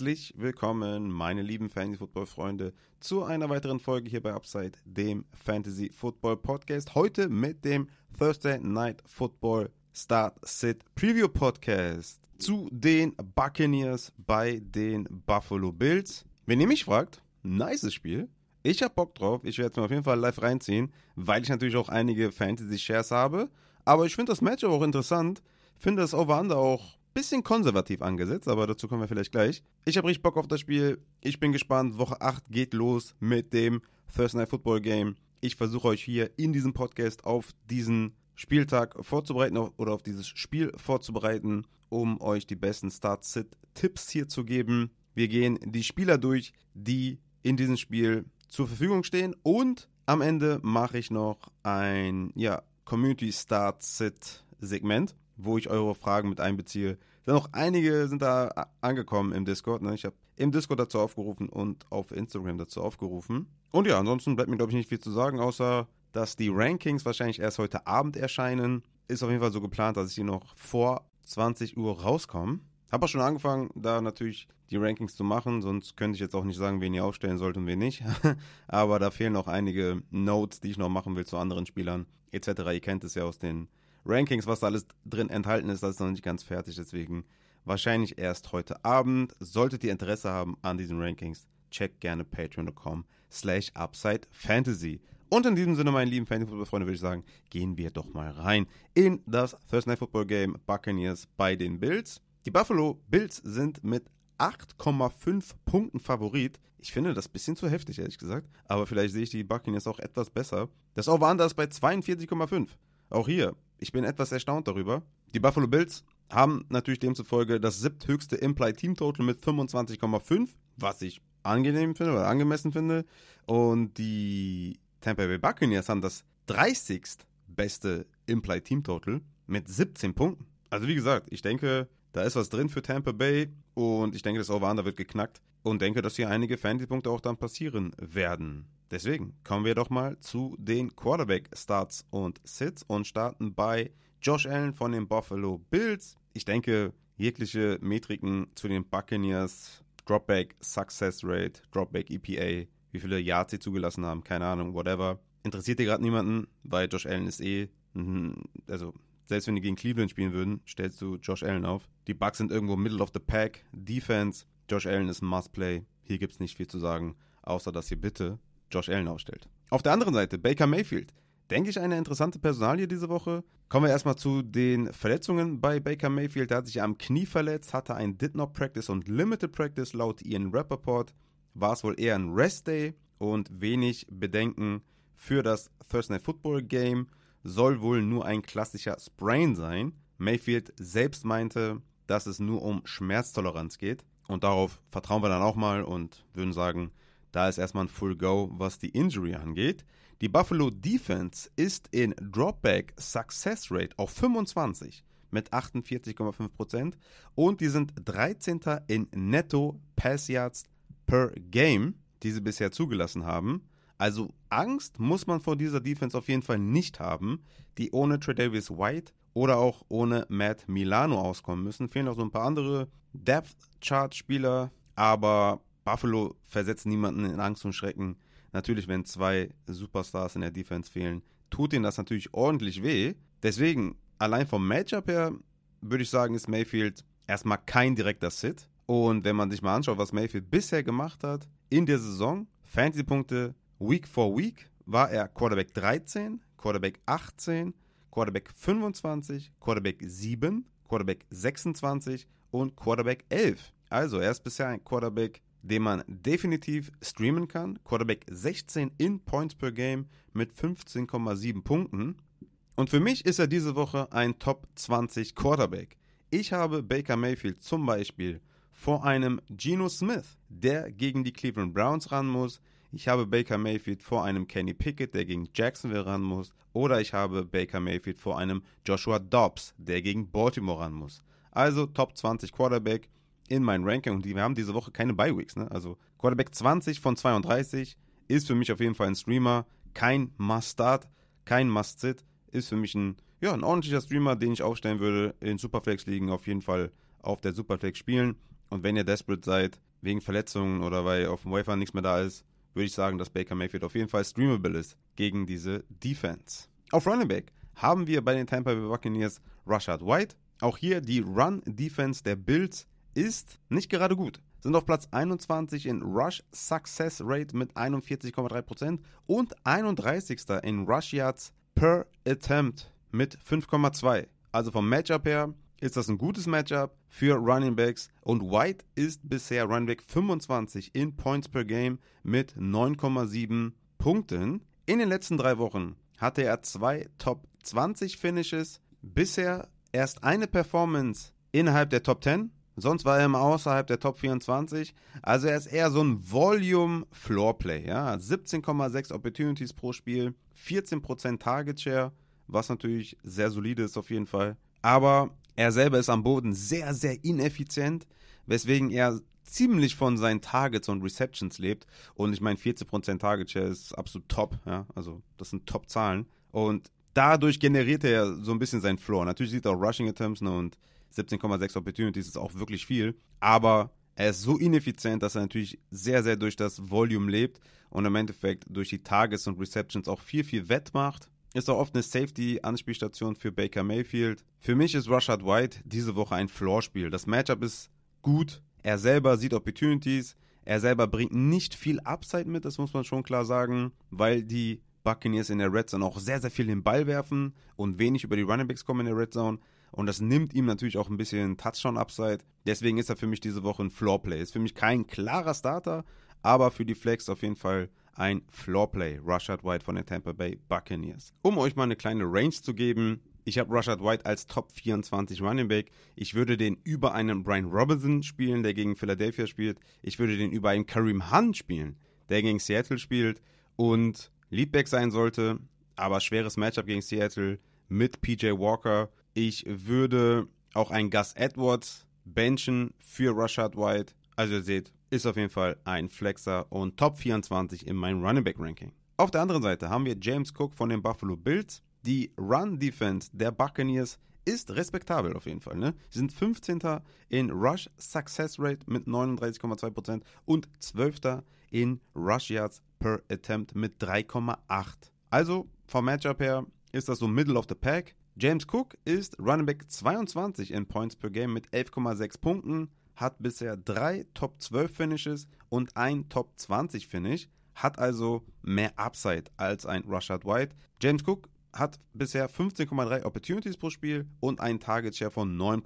Herzlich willkommen, meine lieben Fantasy-Football-Freunde, zu einer weiteren Folge hier bei Upside, dem Fantasy-Football-Podcast. Heute mit dem Thursday Night Football Start Sit Preview Podcast zu den Buccaneers bei den Buffalo Bills. Wenn ihr mich fragt, nice Spiel. Ich hab Bock drauf. Ich werde es mir auf jeden Fall live reinziehen, weil ich natürlich auch einige Fantasy-Shares habe. Aber ich finde das Matchup auch interessant. Finde das Over-Under auch bisschen konservativ angesetzt, aber dazu kommen wir vielleicht gleich. Ich habe richtig Bock auf das Spiel. Ich bin gespannt. Woche 8 geht los mit dem Thursday Night Football Game. Ich versuche euch hier in diesem Podcast auf diesen Spieltag vorzubereiten oder auf dieses Spiel vorzubereiten, um euch die besten Start-Sit-Tipps hier zu geben. Wir gehen die Spieler durch, die in diesem Spiel zur Verfügung stehen und am Ende mache ich noch ein ja, Community Start-Sit Segment, wo ich eure Fragen mit einbeziehe. Dann noch einige sind da angekommen im Discord. Ne? Ich habe im Discord dazu aufgerufen und auf Instagram dazu aufgerufen. Und ja, ansonsten bleibt mir, glaube ich, nicht viel zu sagen, außer dass die Rankings wahrscheinlich erst heute Abend erscheinen. Ist auf jeden Fall so geplant, dass sie noch vor 20 Uhr rauskommen. Habe auch schon angefangen, da natürlich die Rankings zu machen, sonst könnte ich jetzt auch nicht sagen, wen ihr aufstellen sollt und wen nicht. Aber da fehlen noch einige Notes, die ich noch machen will zu anderen Spielern etc. Ihr kennt es ja aus den Rankings, was da alles drin enthalten ist, das ist noch nicht ganz fertig, deswegen wahrscheinlich erst heute Abend. Solltet ihr Interesse haben an diesen Rankings, checkt gerne patreon.com slash upside fantasy. Und in diesem Sinne, meine lieben Fantasy-Football-Freunde, würde ich sagen, gehen wir doch mal rein in das Thursday Night Football Game Buccaneers bei den Bills. Die Buffalo Bills sind mit 8,5 Punkten Favorit. Ich finde das ein bisschen zu heftig, ehrlich gesagt. Aber vielleicht sehe ich die Buccaneers auch etwas besser. Das Over-Under ist bei 42,5. Auch hier, ich bin etwas erstaunt darüber. Die Buffalo Bills haben natürlich demzufolge das siebthöchste Implied Team Total mit 25,5, was ich angenehm finde oder angemessen finde. Und die Tampa Bay Buccaneers haben das 30. beste Implied Team Total mit 17 Punkten. Also wie gesagt, ich denke, da ist was drin für Tampa Bay und ich denke, das Over-Under wird geknackt und denke, dass hier einige Fantasy-Punkte auch dann passieren werden. Deswegen kommen wir doch mal zu den Quarterback-Starts und Sits und starten bei Josh Allen von den Buffalo Bills. Ich denke, jegliche Metriken zu den Buccaneers, Dropback Success Rate, Dropback EPA, wie viele Yards sie zugelassen haben, keine Ahnung, whatever. Interessiert dir gerade niemanden, weil Josh Allen ist eh, also selbst wenn die gegen Cleveland spielen würden, stellst du Josh Allen auf. Die Bucks sind irgendwo middle of the pack, Defense, Josh Allen ist ein Must-Play. Hier gibt es nicht viel zu sagen, außer dass ihr bitte Josh Allen aufstellt. Auf der anderen Seite, Baker Mayfield. Denke ich, eine interessante Personalie diese Woche. Kommen wir erstmal zu den Verletzungen bei Baker Mayfield. Er hat sich am Knie verletzt, hatte ein Did Not Practice und Limited Practice laut Ian Rappaport war es wohl eher ein Rest Day und wenig Bedenken für das Thursday Football Game. Soll wohl nur ein klassischer Sprain sein. Mayfield selbst meinte, dass es nur um Schmerztoleranz geht. Und darauf vertrauen wir dann auch mal und würden sagen, da ist erstmal ein Full Go, was die Injury angeht. Die Buffalo Defense ist in Dropback Success Rate auf 25 mit 48,5% und die sind 13. in Netto Pass Yards per Game, die sie bisher zugelassen haben. Also Angst muss man vor dieser Defense auf jeden Fall nicht haben, die ohne Tredavious White oder auch ohne Matt Milano auskommen müssen. Fehlen auch so ein paar andere Depth-Chart-Spieler, aber Buffalo versetzt niemanden in Angst und Schrecken. Natürlich, wenn zwei Superstars in der Defense fehlen, tut ihnen das natürlich ordentlich weh. Deswegen, allein vom Matchup her, würde ich sagen, ist Mayfield erstmal kein direkter Sit. Und wenn man sich mal anschaut, was Mayfield bisher gemacht hat in der Saison, Fantasy-Punkte Week for Week, war er Quarterback 13, Quarterback 18, Quarterback 25, Quarterback 7, Quarterback 26 und Quarterback 11. Also er ist bisher ein Quarterback, den man definitiv streamen kann. Quarterback 16 in Points per Game mit 15,7 Punkten. Und für mich ist er diese Woche ein Top 20 Quarterback. Ich habe Baker Mayfield zum Beispiel vor einem Geno Smith, der gegen die Cleveland Browns ran muss. Ich habe Baker Mayfield vor einem Kenny Pickett, der gegen Jacksonville ran muss. Oder ich habe Baker Mayfield vor einem Joshua Dobbs, der gegen Baltimore ran muss. Also Top 20 Quarterback in mein Ranking. Und wir haben diese Woche keine Bye-Weeks. Ne? Also Quarterback 20 von 32 ist für mich auf jeden Fall ein Streamer. Kein Must-Start, kein Must-Sit. Ist für mich ein, ja, ein ordentlicher Streamer, den ich aufstellen würde in Superflex-Ligen auf jeden Fall auf der Superflex spielen. Und wenn ihr desperate seid, wegen Verletzungen oder weil auf dem Wafer nichts mehr da ist, würde ich sagen, dass Baker Mayfield auf jeden Fall streamable ist gegen diese Defense. Auf Running Back haben wir bei den Tampa Bay Buccaneers Rashad White. Auch hier die Run-Defense der Bills ist nicht gerade gut. Sind auf Platz 21 in Rush Success Rate mit 41,3% und 31. in Rush Yards per Attempt mit 5,2. Also vom Matchup her ist das ein gutes Matchup für Running Backs und White ist bisher Running Back 25 in Points per Game mit 9,7 Punkten. In den letzten drei Wochen hatte er zwei Top 20 Finishes, bisher erst eine Performance innerhalb der Top 10, sonst war er immer außerhalb der Top 24. Also er ist eher so ein Volume Floor Play, ja, 17,6 Opportunities pro Spiel, 14% Target Share, was natürlich sehr solide ist auf jeden Fall. Aber er selber ist am Boden sehr, sehr ineffizient, weswegen er ziemlich von seinen Targets und Receptions lebt. Und ich meine, 14% Target Share ist absolut top, ja, also das sind Top-Zahlen. Und dadurch generiert er so ein bisschen seinen Floor. Natürlich sieht er auch Rushing Attempts ne, und 17,6 Opportunities ist auch wirklich viel, aber er ist so ineffizient, dass er natürlich sehr, sehr durch das Volume lebt und im Endeffekt durch die Targets und Receptions auch viel, viel wettmacht. Ist auch oft eine Safety-Anspielstation für Baker Mayfield. Für mich ist Rashad White diese Woche ein Floor-Spiel. Das Matchup ist gut. Er selber sieht Opportunities. Er selber bringt nicht viel Upside mit, das muss man schon klar sagen, weil die Buccaneers in der Red Zone auch sehr, sehr viel den Ball werfen und wenig über die Running Backs kommen in der Red Zone. Und das nimmt ihm natürlich auch ein bisschen Touchdown-Upside. Deswegen ist er für mich diese Woche ein Floor-Play. Ist für mich kein klarer Starter, aber für die Flex auf jeden Fall ein Floor-Play. Rashad White von den Tampa Bay Buccaneers. Um euch mal eine kleine Range zu geben, ich habe Rashad White als Top 24 Running Back. Ich würde den über einen Brian Robinson spielen, der gegen Philadelphia spielt. Ich würde den über einen Kareem Hunt spielen, der gegen Seattle spielt. Und Leadback sein sollte, aber schweres Matchup gegen Seattle mit PJ Walker. Ich würde auch einen Gus Edwards benchen für Rashad White. Also ihr seht, ist auf jeden Fall ein Flexer und Top 24 in meinem Running Back Ranking. Auf der anderen Seite haben wir James Cook von den Buffalo Bills. Die Run Defense der Buccaneers ist respektabel auf jeden Fall. Ne? Sie sind 15. in Rush Success Rate mit 39,2% und 12. in Rush Yards per Attempt mit 3,8. Also vom Matchup her ist das so Middle of the Pack. James Cook ist Running Back 22 in Points per Game mit 11,6 Punkten, hat bisher drei Top 12 Finishes und ein Top 20 Finish, hat also mehr Upside als ein Rashad White. James Cook hat bisher 15,3 Opportunities pro Spiel und einen Target Share von 9%.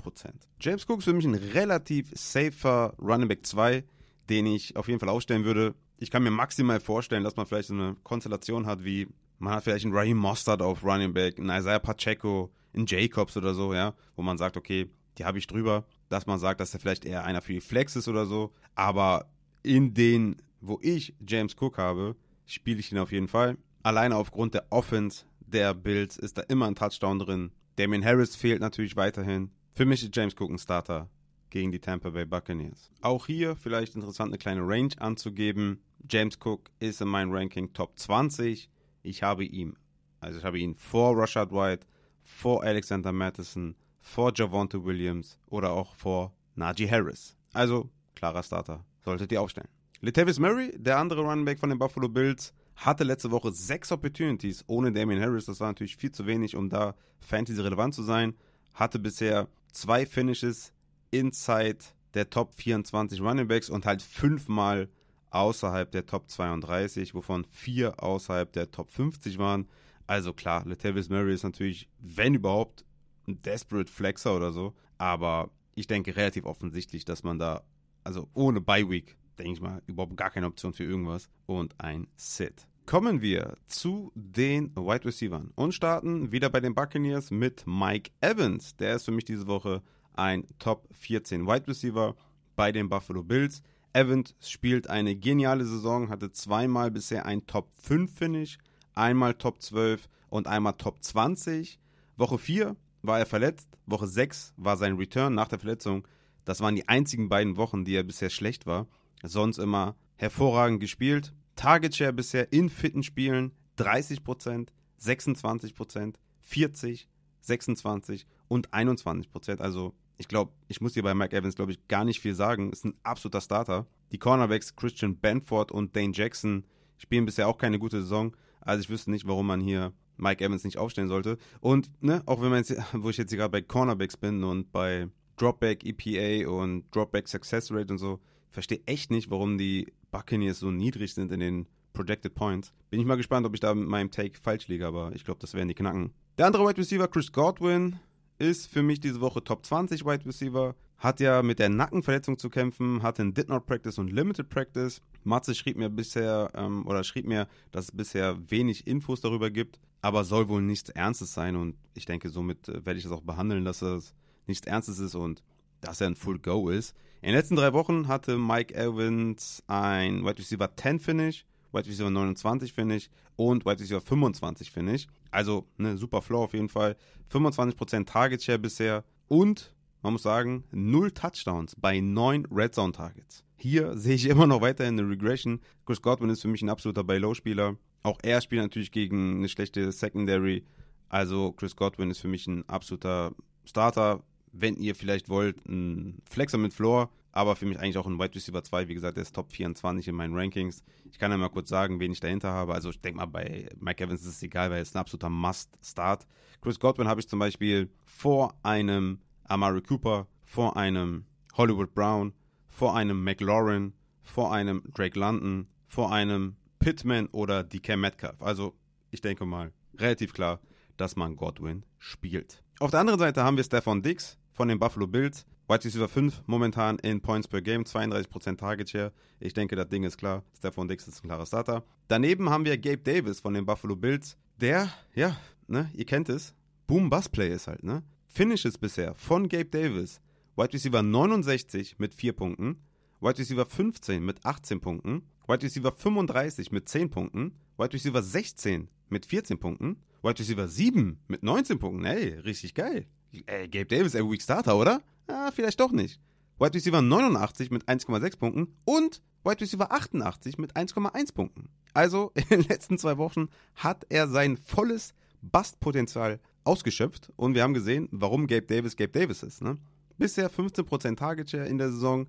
James Cook ist für mich ein relativ safer Running Back 2, den ich auf jeden Fall aufstellen würde. Ich kann mir maximal vorstellen, dass man vielleicht so eine Konstellation hat wie, man hat vielleicht einen Raheem Mostert auf Running Back, einen Isaiah Pacheco, einen Jacobs oder so, ja, wo man sagt, okay, die habe ich drüber, dass man sagt, dass er vielleicht eher einer für die Flex ist oder so, aber in den, wo ich James Cook habe, spiele ich ihn auf jeden Fall. Alleine aufgrund der Offense der Bills ist da immer ein Touchdown drin. Damien Harris fehlt natürlich weiterhin. Für mich ist James Cook ein Starter gegen die Tampa Bay Buccaneers. Auch hier vielleicht interessant eine kleine Range anzugeben. James Cook ist in meinem Ranking Top 20. Ich habe ihn, also ich habe ihn vor Rashad White, vor Alexander Madison, vor Javonte Williams oder auch vor Najee Harris. Also klarer Starter, solltet ihr aufstellen. Latavius Murray, der andere Runback von den Buffalo Bills, hatte letzte Woche sechs Opportunities ohne Damien Harris. Das war natürlich viel zu wenig, um da Fantasy relevant zu sein. Hatte bisher zwei Finishes inside der Top 24 Running Backs und halt fünfmal außerhalb der Top 32, wovon vier außerhalb der Top 50 waren. Also klar, Latavius Murray ist natürlich, wenn überhaupt, ein Desperate Flexer oder so. Aber ich denke relativ offensichtlich, dass man da, also ohne Bye Week, denke ich mal, überhaupt gar keine Option für irgendwas und ein Sit. Kommen wir zu den Wide Receivers und starten wieder bei den Buccaneers mit Mike Evans. Der ist für mich diese Woche ein Top 14 Wide Receiver bei den Buffalo Bills. Evans spielt eine geniale Saison, hatte zweimal bisher ein Top 5 Finish, einmal Top 12 und einmal Top 20. Woche 4 war er verletzt, Woche 6 war sein Return nach der Verletzung. Das waren die einzigen beiden Wochen, die er bisher schlecht war. Sonst immer hervorragend gespielt. Target Share bisher in fitten Spielen 30%, 26%, 40%, 26% und 21%. Also ich glaube, ich muss dir bei Mike Evans, glaube ich, gar nicht viel sagen. Ist ein absoluter Starter. Die Cornerbacks Christian Benford und Dane Jackson spielen bisher auch keine gute Saison. Also ich wüsste nicht, warum man hier Mike Evans nicht aufstellen sollte. Und ne, auch wenn man jetzt, wo ich jetzt gerade bei Cornerbacks bin und bei Dropback EPA und Dropback Success Rate und so, verstehe echt nicht, warum die Buccaneers so niedrig sind in den Projected Points. Bin ich mal gespannt, ob ich da mit meinem Take falsch liege, aber ich glaube, das werden die knacken. Der andere Wide Receiver, Chris Godwin, ist für mich diese Woche Top 20 Wide Receiver. Hat ja mit der Nackenverletzung zu kämpfen, hatte ein Did Not Practice und Limited Practice. Matze schrieb mir bisher, ähm, oder schrieb mir, dass es bisher wenig Infos darüber gibt, aber soll wohl nichts Ernstes sein und ich denke, somit äh, werde ich das auch behandeln, dass es nichts Ernstes ist und dass er ein Full Go ist. In den letzten drei Wochen hatte Mike Evans ein Wide Receiver 10 Finish, Wide Receiver 29 Finish und Wide Receiver 25 Finish. Also eine super Flow auf jeden Fall. 25% Target Share bisher und man muss sagen, null Touchdowns bei neun Red Zone Targets. Hier sehe ich immer noch weiterhin eine Regression. Chris Godwin ist für mich ein absoluter Buy-Low-Spieler. Auch er spielt natürlich gegen eine schlechte Secondary. Also Chris Godwin ist für mich ein absoluter Starter. Wenn ihr vielleicht wollt, ein Flexer mit Floor, aber für mich eigentlich auch ein Wide Receiver 2. Wie gesagt, der ist Top 24 in meinen Rankings. Ich kann ja mal kurz sagen, wen ich dahinter habe. Also ich denke mal, bei Mike Evans ist es egal, weil er ist ein absoluter Must-Start. Chris Godwin habe ich zum Beispiel vor einem Amari Cooper, vor einem Hollywood Brown, vor einem McLaurin, vor einem Drake London, vor einem Pittman oder DK Metcalf. Also ich denke mal, relativ klar, dass man Godwin spielt. Auf der anderen Seite haben wir Stefan Dix von den Buffalo Bills. Wide Receiver 5 momentan in Points per Game, 32% Target Share. Ich denke, das Ding ist klar. Stefan Dix ist ein klarer Starter. Daneben haben wir Gabe Davis von den Buffalo Bills. Der, ja, ne, ihr kennt es. Boom-Bust-Play ist halt, ne? Finishes bisher von Gabe Davis. Wide Receiver 69 mit 4 Punkten. Wide Receiver 15 mit 18 Punkten. Wide Receiver 35 mit 10 Punkten. Wide Receiver 16 mit 14 Punkten. Wide Receiver 7 mit 19 Punkten. Ey, richtig geil. Ey, Gabe Davis, ey, Week Starter, oder? Ah, vielleicht doch nicht. Wide Receiver 89 mit 1,6 Punkten und Wide Receiver 88 mit 1,1 Punkten. Also in den letzten zwei Wochen hat er sein volles Bastpotenzial ausgeschöpft und wir haben gesehen, warum Gabe Davis Gabe Davis ist. Ne? Bisher 15% Target Share in der Saison,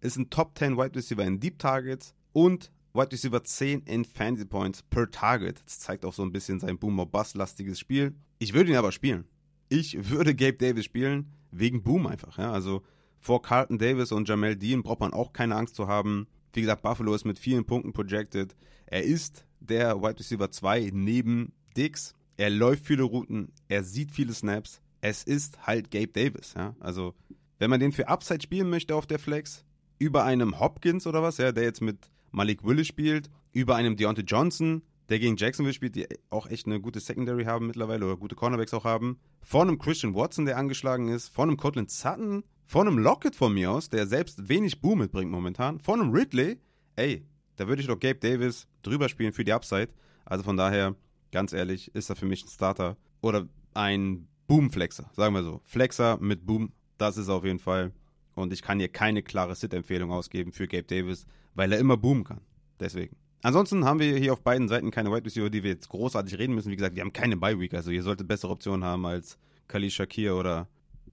ist ein Top 10 Wide Receiver in Deep Targets und Wide Receiver 10 in Fantasy Points per Target. Das zeigt auch so ein bisschen sein Boomer-Bust-lastiges Spiel. Ich würde ihn aber spielen. Ich würde Gabe Davis spielen, wegen Boom einfach. Ja? Also vor Carlton Davis und Jamel Dean braucht man auch keine Angst zu haben. Wie gesagt, Buffalo ist mit vielen Punkten projected. Er ist der Wide Receiver 2 neben Dix. Er läuft viele Routen, er sieht viele Snaps. Es ist halt Gabe Davis. Ja? Also, wenn man den für Upside spielen möchte auf der Flex, über einem Hopkins oder was, ja, der jetzt mit Malik Willis spielt, über einem Deontay Johnson, der gegen Jacksonville spielt, die auch echt eine gute Secondary haben mittlerweile oder gute Cornerbacks auch haben, von einem Christian Watson, der angeschlagen ist, von einem Cortland Sutton, von einem Lockett von mir aus, der selbst wenig Boom mitbringt momentan, von einem Ridley, ey, da würde ich doch Gabe Davis drüber spielen für die Upside. Also von daher, ganz ehrlich, ist er für mich ein Starter oder ein Boom-Flexer, sagen wir so. Flexer mit Boom, das ist auf jeden Fall. Und ich kann hier keine klare Sit-Empfehlung ausgeben für Gabe Davis, weil er immer boomen kann. Deswegen. Ansonsten haben wir hier auf beiden Seiten keine Wide Receiver, die wir jetzt großartig reden müssen. Wie gesagt, wir haben keine Bye Week, also ihr solltet bessere Optionen haben als Khalil Shakir oder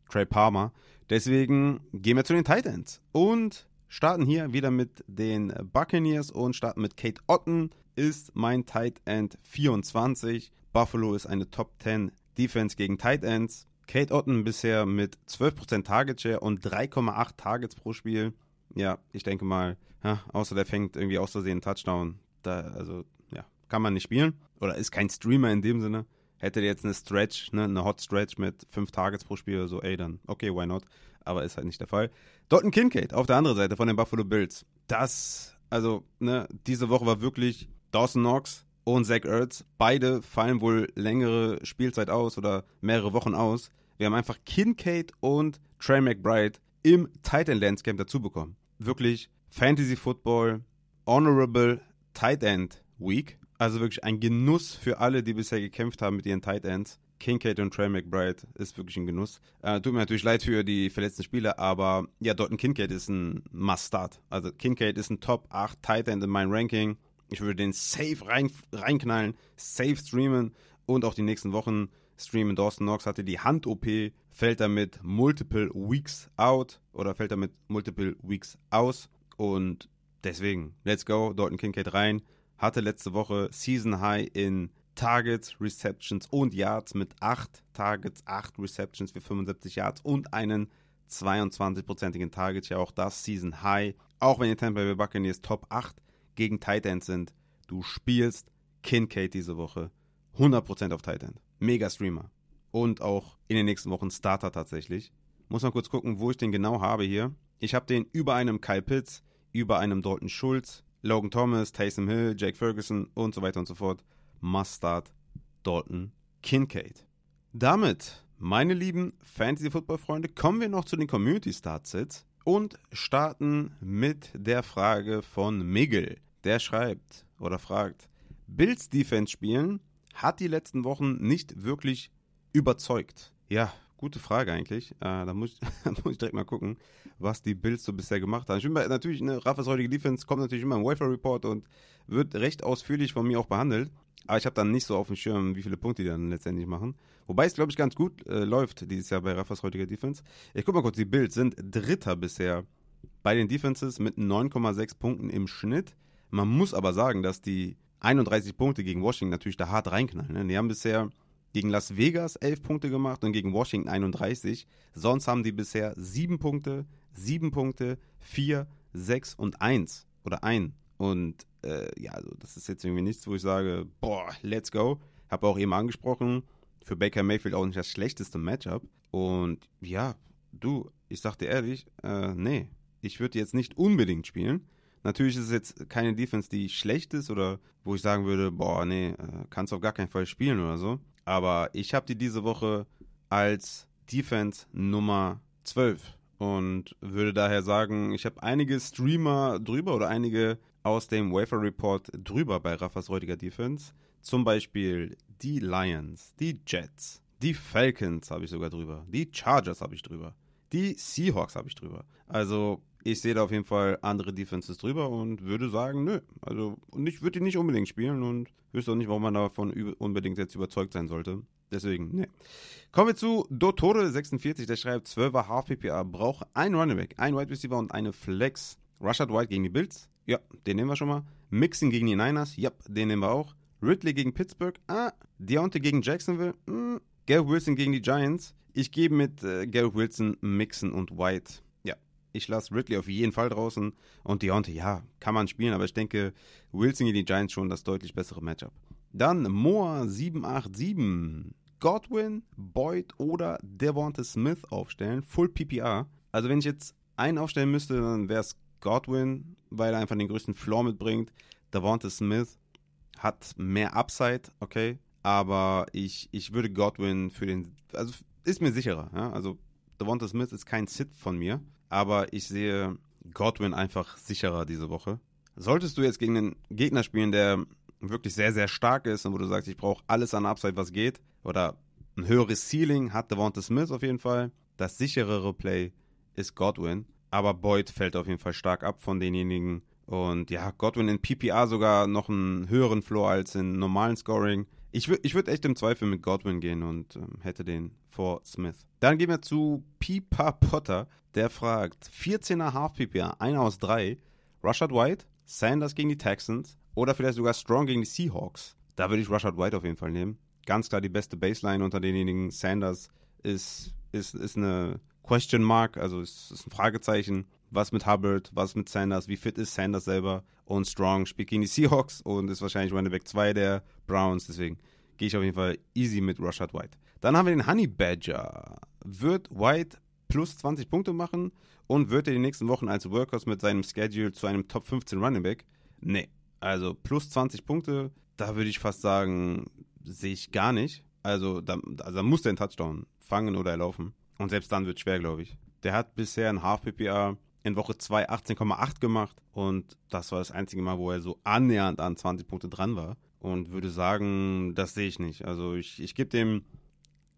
Trey Palmer. Deswegen gehen wir zu den Titans und starten hier wieder mit den Buccaneers und starten mit Kate Otten. Ist mein Tight End 24. Buffalo ist eine Top 10 Defense gegen Tight Ends. Kate Otten bisher mit 12% Target Share und 3,8 Targets pro Spiel. Ja, ich denke mal, ja, außer der fängt irgendwie aus Versehen Touchdown. Da, also, ja, kann man nicht spielen. Oder ist kein Streamer in dem Sinne. Hätte jetzt eine Stretch, ne, eine Hot Stretch mit 5 Targets pro Spiel oder so, ey, dann okay, why not? Aber ist halt nicht der Fall. Dalton Kincaid auf der anderen Seite von den Buffalo Bills. Das, also, ne, diese Woche war wirklich Dawson Knox und Zach Ertz. Beide fallen wohl längere Spielzeit aus oder mehrere Wochen aus. Wir haben einfach Kincaid und Trey McBride im Titan Landscape dazu bekommen. Wirklich Fantasy Football, Honorable Tight End Week. Also wirklich ein Genuss für alle, die bisher gekämpft haben mit ihren Tight Ends. Kincaid und Trey McBride ist wirklich ein Genuss. Äh, tut mir natürlich leid für die verletzten Spieler, aber ja, Dalton Kincaid ist ein Must-Start. Also Kincaid ist ein Top 8 Tight End in meinem Ranking. Ich würde den safe rein, reinknallen, safe streamen und auch die nächsten Wochen streamen. Dawson Knox hatte die Hand-OP, fällt damit multiple weeks out oder fällt damit multiple weeks aus. Und deswegen, let's go, Dalton Kincaid rein. Hatte letzte Woche Season High in Targets, Receptions und Yards mit 8 Targets, 8 Receptions für 75 Yards und einen 22-prozentigen Target. Ja, auch das Season High. Auch wenn die Tampa Bay Buccaneers Top 8 gegen Tight End sind, du spielst Kincaid diese Woche 100% auf Tight End. Mega Streamer. Und auch in den nächsten Wochen Starter tatsächlich. Muss mal kurz gucken, wo ich den genau habe hier. Ich habe den über einem Kyle Pitts, über einem Dalton Schulz, Logan Thomas, Taysom Hill, Jake Ferguson und so weiter und so fort. Must start Dalton Kincaid. Damit, meine lieben Fantasy-Football-Freunde, kommen wir noch zu den Community-Start-Sits und starten mit der Frage von Miguel. Der schreibt oder fragt, Bills Defense spielen hat die letzten Wochen nicht wirklich überzeugt. Ja, gute Frage eigentlich. Äh, da, muss, da muss ich direkt mal gucken, was die Bills so bisher gemacht haben. Ich bin bei, natürlich, ne, Raffas heutige Defense kommt natürlich immer im Wafer Report und wird recht ausführlich von mir auch behandelt. Aber ich habe dann nicht so auf dem Schirm, wie viele Punkte die dann letztendlich machen. Wobei es, glaube ich, ganz gut äh, läuft dieses Jahr bei Raffas heutiger Defense. Ich guck mal kurz, die Bills sind Dritter bisher bei den Defenses mit 9,6 Punkten im Schnitt. Man muss aber sagen, dass die 31 Punkte gegen Washington natürlich da hart reinknallen. Ne? Die haben bisher gegen Las Vegas 11 Punkte gemacht und gegen Washington 31. Sonst haben die bisher 7 Punkte, 7 Punkte, 4, 6 und 1 oder 1. Und äh, ja, also das ist jetzt irgendwie nichts, wo ich sage, boah, let's go. Habe auch eben angesprochen, für Baker Mayfield auch nicht das schlechteste Matchup. Und ja, du, ich sag dir ehrlich, äh, nee, ich würde jetzt nicht unbedingt spielen. Natürlich ist es jetzt keine Defense, die schlecht ist oder wo ich sagen würde, boah, nee, äh, kannst auf gar keinen Fall spielen oder so. Aber ich habe die diese Woche als Defense Nummer 12 und würde daher sagen, ich habe einige Streamer drüber oder einige aus dem Wafer Report drüber bei Raffas heutiger Defense. Zum Beispiel die Lions, die Jets, die Falcons habe ich sogar drüber, die Chargers habe ich drüber, die Seahawks habe ich drüber. Also ich sehe da auf jeden Fall andere Defenses drüber und würde sagen, nö. Also, ich würde die nicht unbedingt spielen und wüsste auch nicht, warum man davon unbedingt jetzt überzeugt sein sollte. Deswegen, ne. Kommen wir zu Dotore46, der schreibt 12er Half PPA, braucht ein Running Back, ein Wide Receiver und eine Flex. Rushard White gegen die Bills, ja, den nehmen wir schon mal. Mixing gegen die Niners, ja, den nehmen wir auch. Ridley gegen Pittsburgh, ah. Deontay gegen Jacksonville, hm. Garrett Wilson gegen die Giants. Ich gebe mit äh, Garrett Wilson, Mixon und White. Ich lasse Ridley auf jeden Fall draußen. Und Deontay, ja, kann man spielen, aber ich denke, Wilson gegen die Giants schon das deutlich bessere Matchup. Dann Moa 787. Godwin, Boyd oder Devonta Smith aufstellen. Full PPR. Also wenn ich jetzt einen aufstellen müsste, dann wäre es Godwin, weil er einfach den größten Floor mitbringt. Devonta Smith hat mehr Upside, okay. Aber ich, ich würde Godwin für den. Also ist mir sicherer. Ja? Also Devonta Smith ist kein Sit von mir aber ich sehe Godwin einfach sicherer diese Woche. Solltest du jetzt gegen einen Gegner spielen, der wirklich sehr, sehr stark ist und wo du sagst, ich brauche alles an Upside, was geht, oder ein höheres Ceiling hat Devonta Smith auf jeden Fall. Das sicherere Play ist Godwin, aber Boyd fällt auf jeden Fall stark ab von denjenigen. Und ja, Godwin in PPR sogar noch einen höheren Floor als in normalen Scoring. Ich, ich würde echt im Zweifel mit Godwin gehen und ähm, hätte den vor Smith. Dann gehen wir zu Pipa Potter, der fragt: 14er Half PPR, einer aus drei. Rushard White, Sanders gegen die Texans oder vielleicht sogar Strong gegen die Seahawks. Da würde ich Rushard White auf jeden Fall nehmen. Ganz klar die beste Baseline unter denjenigen. Sanders ist, ist, ist eine Question Mark, also ist, ist ein Fragezeichen. Was mit Hubbard, was mit Sanders, wie fit ist Sanders selber? Und Strong spielt gegen die Seahawks und ist wahrscheinlich Running Back 2 der Browns, deswegen gehe ich auf jeden Fall easy mit Rashad White. Dann haben wir den Honey Badger. Wird White plus 20 Punkte machen und wird er die nächsten Wochen als Workers mit seinem Schedule zu einem Top 15 Running Back? Nee. Also plus 20 Punkte, da würde ich fast sagen, sehe ich gar nicht. Also da, also da muss der einen Touchdown fangen oder erlaufen. Und selbst dann wird schwer, glaube ich. Der hat bisher ein Half-PPA in Woche 2 18,8 gemacht und das war das einzige Mal, wo er so annähernd an 20 Punkte dran war und würde sagen, das sehe ich nicht. Also ich, ich gebe dem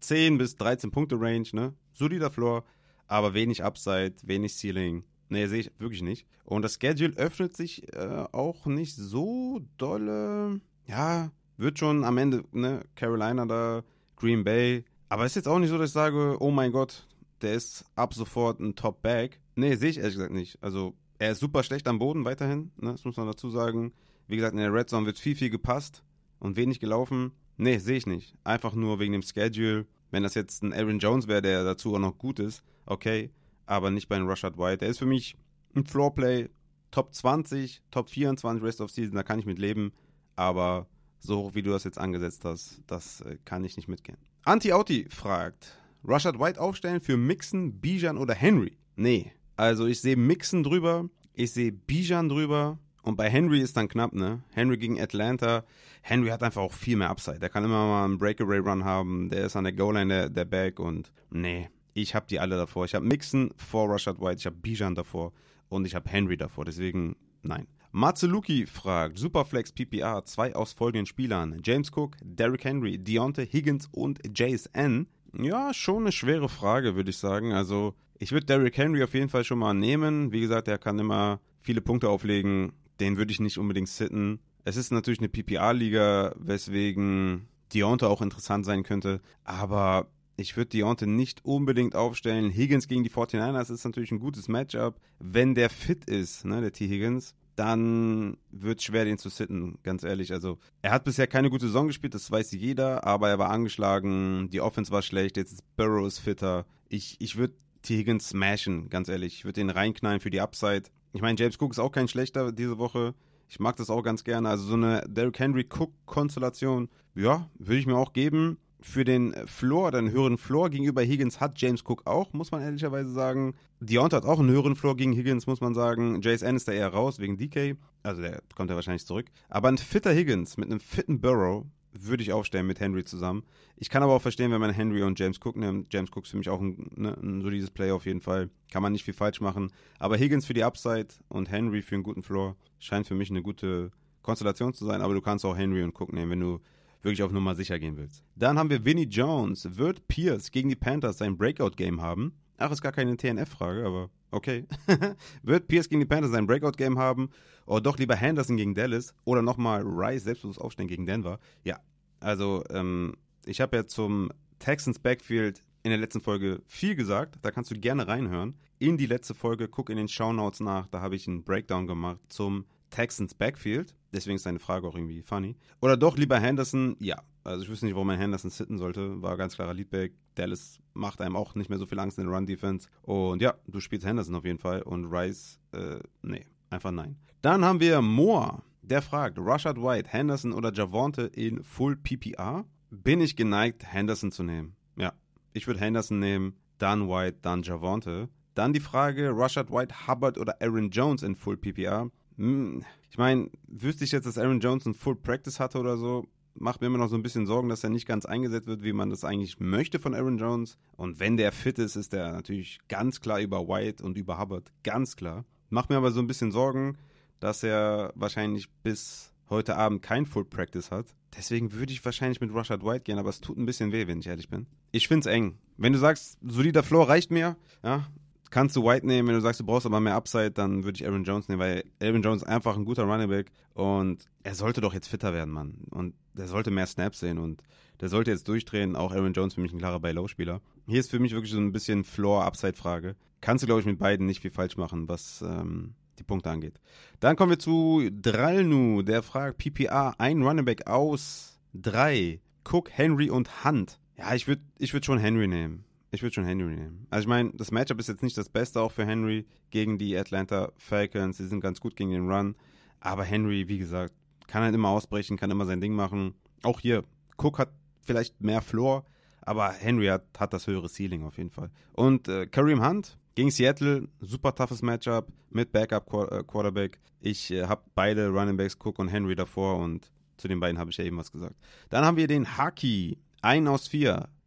10 bis 13 Punkte Range, ne? Solider Floor, aber wenig Upside, wenig Ceiling. Nee, sehe ich wirklich nicht. Und das Schedule öffnet sich äh, auch nicht so dolle. Ja, wird schon am Ende, ne? Carolina da, Green Bay. Aber ist jetzt auch nicht so, dass ich sage, oh mein Gott, der ist ab sofort ein Top-Bag. Nee, sehe ich ehrlich gesagt nicht. Also, er ist super schlecht am Boden weiterhin, ne? das muss man dazu sagen. Wie gesagt, in der Red Zone wird viel, viel gepasst und wenig gelaufen. Nee, sehe ich nicht. Einfach nur wegen dem Schedule. Wenn das jetzt ein Aaron Jones wäre, der dazu auch noch gut ist, okay. Aber nicht bei einem Rushard White. Der ist für mich ein Floorplay, Top 20, Top 24 Rest of Season, da kann ich mit leben. Aber so hoch wie du das jetzt angesetzt hast, das äh, kann ich nicht mitgehen. Anti-Auti fragt, Rushard White aufstellen für Mixon, Bijan oder Henry? Nee, also ich sehe Mixon drüber, ich sehe Bijan drüber und bei Henry ist dann knapp, ne? Henry gegen Atlanta. Henry hat einfach auch viel mehr Upside. Der kann immer mal einen Breakaway-Run haben, der ist an der Goal-Line der, der Back und nee, ich habe die alle davor. Ich habe Mixon vor Rushard White, ich habe Bijan davor und ich habe Henry davor, deswegen nein. Matzeluki fragt, Superflex PPR, zwei aus folgenden Spielern, James Cook, Derrick Henry, Deontay Higgins und JSN. Ja, schon eine schwere Frage, würde ich sagen. Also, ich würde Derrick Henry auf jeden Fall schon mal nehmen. Wie gesagt, er kann immer viele Punkte auflegen. Den würde ich nicht unbedingt sitten. Es ist natürlich eine PPR-Liga, weswegen Deontay auch interessant sein könnte. Aber ich würde Deontay nicht unbedingt aufstellen. Higgins gegen die 49ers ist natürlich ein gutes Matchup. Wenn der fit ist, ne, der T. Higgins, dann wird es schwer, den zu sitten, ganz ehrlich. Also, er hat bisher keine gute Saison gespielt, das weiß jeder, aber er war angeschlagen, die Offense war schlecht, jetzt ist Burrows fitter. Ich, ich würde T. Higgins smashen, ganz ehrlich. Ich würde den reinknallen für die Upside. Ich meine, James Cook ist auch kein schlechter diese Woche. Ich mag das auch ganz gerne. Also so eine Derrick Henry-Cook-Konstellation, ja, würde ich mir auch geben für den Floor, den höheren Floor gegenüber Higgins hat James Cook auch, muss man ehrlicherweise sagen. Deontay hat auch einen höheren Floor gegen Higgins, muss man sagen. JSN ist da eher raus wegen DK. Also der kommt ja wahrscheinlich zurück. Aber ein fitter Higgins mit einem fitten Burrow würde ich aufstellen mit Henry zusammen. Ich kann aber auch verstehen, wenn man Henry und James Cook nimmt. James Cook ist für mich auch ein, ne, ein solides Play auf jeden Fall. Kann man nicht viel falsch machen. Aber Higgins für die Upside und Henry für einen guten Floor scheint für mich eine gute Konstellation zu sein. Aber du kannst auch Henry und Cook nehmen, wenn du wirklich auf Nummer sicher gehen willst. Dann haben wir Vinnie Jones. Wird Pierce gegen die Panthers sein Breakout-Game haben? Ach, ist gar keine TNF-Frage, aber okay. Wird Pierce gegen die Panthers sein Breakout-Game haben? Oder doch lieber Henderson gegen Dallas? Oder nochmal Rice selbstbewusst aufstellen gegen Denver? Ja, also ähm, ich habe ja zum Texans Backfield in der letzten Folge viel gesagt. Da kannst du gerne reinhören. In die letzte Folge, guck in den Shownotes nach. Da habe ich einen Breakdown gemacht zum Texans Backfield. Deswegen ist deine Frage auch irgendwie funny. Oder doch lieber Henderson? Ja. Also ich wüsste nicht, warum man Henderson sitten sollte. War ganz klarer Leadback. Dallas macht einem auch nicht mehr so viel Angst in der Run-Defense. Und ja, du spielst Henderson auf jeden Fall. Und Rice, äh, nee, einfach nein. Dann haben wir Moore. Der fragt, Rushard White, Henderson oder Javonte in Full PPR? Bin ich geneigt, Henderson zu nehmen? Ja, ich würde Henderson nehmen, dann White, dann Javonte. Dann die Frage, Rushard White, Hubbard oder Aaron Jones in Full PPR? Hm, ich meine, wüsste ich jetzt, dass Aaron Jones ein Full Practice hatte oder so, macht mir immer noch so ein bisschen Sorgen, dass er nicht ganz eingesetzt wird, wie man das eigentlich möchte von Aaron Jones. Und wenn der fit ist, ist er natürlich ganz klar über White und über Hubbard. Ganz klar. Macht mir aber so ein bisschen Sorgen, dass er wahrscheinlich bis heute Abend kein Full Practice hat. Deswegen würde ich wahrscheinlich mit Rushard White gehen, aber es tut ein bisschen weh, wenn ich ehrlich bin. Ich finde es eng. Wenn du sagst, solider Floor reicht mir, ja, kannst du White nehmen, wenn du sagst, du brauchst aber mehr Upside, dann würde ich Aaron Jones nehmen, weil Aaron Jones ist einfach ein guter Running Back und er sollte doch jetzt fitter werden, Mann. Und der sollte mehr Snaps sehen und der sollte jetzt durchdrehen. Auch Aaron Jones für mich ein klarer Buy-Low-Spieler. Hier ist für mich wirklich so ein bisschen Floor-Upside-Frage. Kannst du, glaube ich, mit beiden nicht viel falsch machen, was ähm, die Punkte angeht. Dann kommen wir zu Dralnu, der fragt PPA, ein Running Back aus drei. Cook, Henry und Hunt. Ja, ich würde ich würd schon Henry nehmen. Ich würde schon Henry nehmen. Also ich meine, das Matchup ist jetzt nicht das Beste auch für Henry gegen die Atlanta Falcons. Sie sind ganz gut gegen den Run. Aber Henry, wie gesagt, kann halt immer ausbrechen, kann immer sein Ding machen. Auch hier, Cook hat vielleicht mehr Floor, aber Henry hat, hat das höhere Ceiling auf jeden Fall. Und äh, Kareem Hunt gegen Seattle, super toughes Matchup mit Backup äh, Quarterback. Ich äh, habe beide Running Backs, Cook und Henry davor und zu den beiden habe ich ja eben was gesagt. Dann haben wir den Haki, ein aus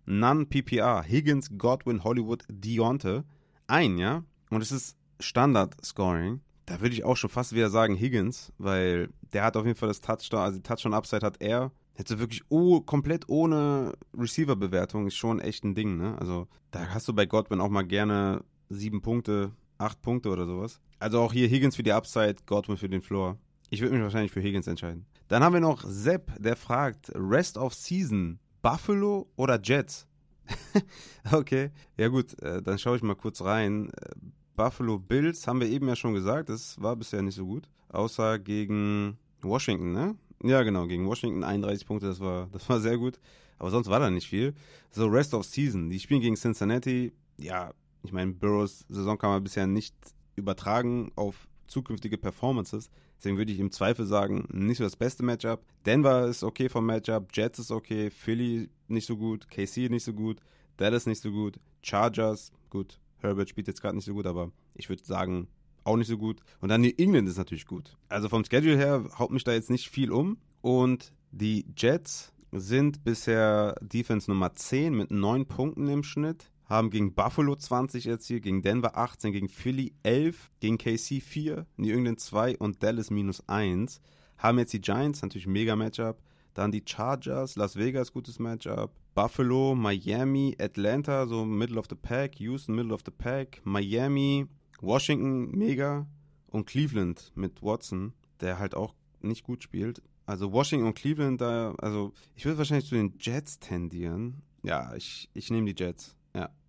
vier. Non-PPR, Higgins, Godwin, Hollywood, Deonte. Ein, ja? Und es ist Standard-Scoring. Da würde ich auch schon fast wieder sagen Higgins, weil der hat auf jeden Fall das Touchdown, also die Touchdown-Upside hat er. Hätte wirklich oh, komplett ohne Receiver-Bewertung, ist schon echt ein Ding, ne? Also da hast du bei Godwin auch mal gerne sieben Punkte, acht Punkte oder sowas. Also auch hier Higgins für die Upside, Godwin für den Floor. Ich würde mich wahrscheinlich für Higgins entscheiden. Dann haben wir noch Sepp, der fragt, Rest of Season Buffalo oder Jets? okay, ja gut, äh, dann schaue ich mal kurz rein. Äh, Buffalo Bills haben wir eben ja schon gesagt, das war bisher nicht so gut. Außer gegen Washington, ne? Ja, genau, gegen Washington 31 Punkte, das war, das war sehr gut. Aber sonst war da nicht viel. So, Rest of Season. Die spielen gegen Cincinnati. Ja, ich meine, Burrows Saison kann man bisher nicht übertragen auf zukünftige Performances. Deswegen würde ich im Zweifel sagen, nicht so das beste Matchup. Denver ist okay vom Matchup, Jets ist okay, Philly nicht so gut, KC nicht so gut, Dallas nicht so gut, Chargers, gut, Herbert spielt jetzt gerade nicht so gut, aber ich würde sagen, auch nicht so gut. Und dann die England ist natürlich gut. Also vom Schedule her haut mich da jetzt nicht viel um. Und die Jets sind bisher Defense Nummer 10 mit 9 Punkten im Schnitt. Haben gegen Buffalo 20 erzielt, gegen Denver 18, gegen Philly 11, gegen KC 4, New England 2 und Dallas minus 1. Haben jetzt die Giants, natürlich mega Matchup. Dann die Chargers, Las Vegas, gutes Matchup. Buffalo, Miami, Atlanta, so Middle of the Pack. Houston, Middle of the Pack. Miami, Washington, mega. Und Cleveland mit Watson, der halt auch nicht gut spielt. Also Washington und Cleveland, da, also ich würde wahrscheinlich zu den Jets tendieren. Ja, ich, ich nehme die Jets.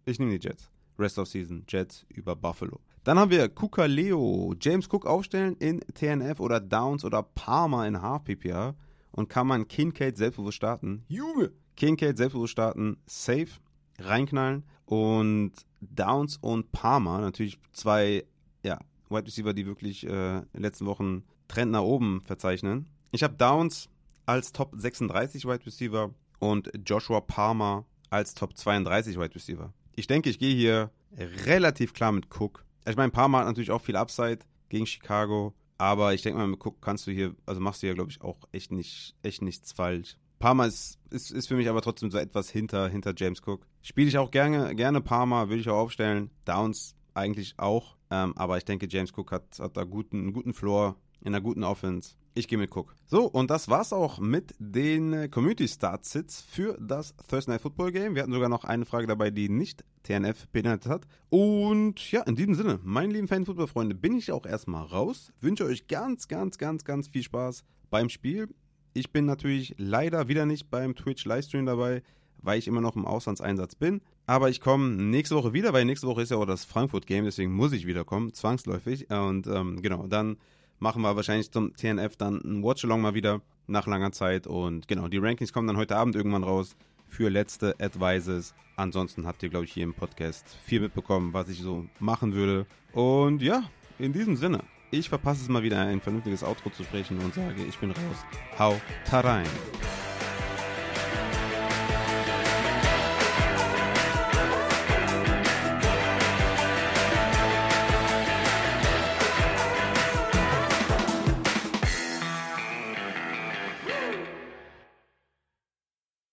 Ich nehme die Jets. Rest of Season, Jets über Buffalo. Dann haben wir Kuka Leo. James Cook aufstellen in TNF oder Downs oder Palmer in Half PPR. Und kann man Kincaid selbstbewusst starten? Junge! Kincaid selbstbewusst starten, safe, reinknallen. Und Downs und Palmer, natürlich zwei ja, Wide Receiver, die wirklich äh, in den letzten Wochen Trend nach oben verzeichnen. Ich habe Downs als Top 36 Wide Receiver und Joshua Palmer als Top 32 Wide Receiver. Ich denke, ich gehe hier relativ klar mit Cook. Ich meine, Palmer hat natürlich auch viel Upside gegen Chicago, aber ich denke mal, mit Cook kannst du hier, also machst du hier, glaube ich, auch echt, nicht, echt nichts falsch. Palmer ist, ist, ist für mich aber trotzdem so etwas hinter, hinter James Cook. Spiele ich auch gerne, gerne Palmer, will ich auch aufstellen. Downs eigentlich auch. Ähm, aber ich denke, James Cook hat, hat da guten, einen guten Floor in einer guten Offense. Ich gehe mit Cook. So, und das war's auch mit den Community Start Sits für das Thursday Night Football Game. Wir hatten sogar noch eine Frage dabei, die nicht TNF beinhaltet hat. Und ja, in diesem Sinne, meine lieben Fan-Football-Freunde, bin ich auch erstmal raus. Wünsche euch ganz, ganz, ganz, ganz viel Spaß beim Spiel. Ich bin natürlich leider wieder nicht beim Twitch-Livestream dabei, weil ich immer noch im Auslandseinsatz bin. Aber ich komme nächste Woche wieder, weil nächste Woche ist ja auch das Frankfurt-Game, deswegen muss ich wiederkommen, zwangsläufig. Und ähm, genau, dann machen wir wahrscheinlich zum TNF dann ein Watch-Along mal wieder nach langer Zeit. Und genau, die Rankings kommen dann heute Abend irgendwann raus für letzte Advices. Ansonsten habt ihr, glaube ich, hier im Podcast viel mitbekommen, was ich so machen würde. Und ja, in diesem Sinne, ich verpasse es mal wieder, ein vernünftiges Outro zu sprechen und sage, ich bin raus. Hau rein.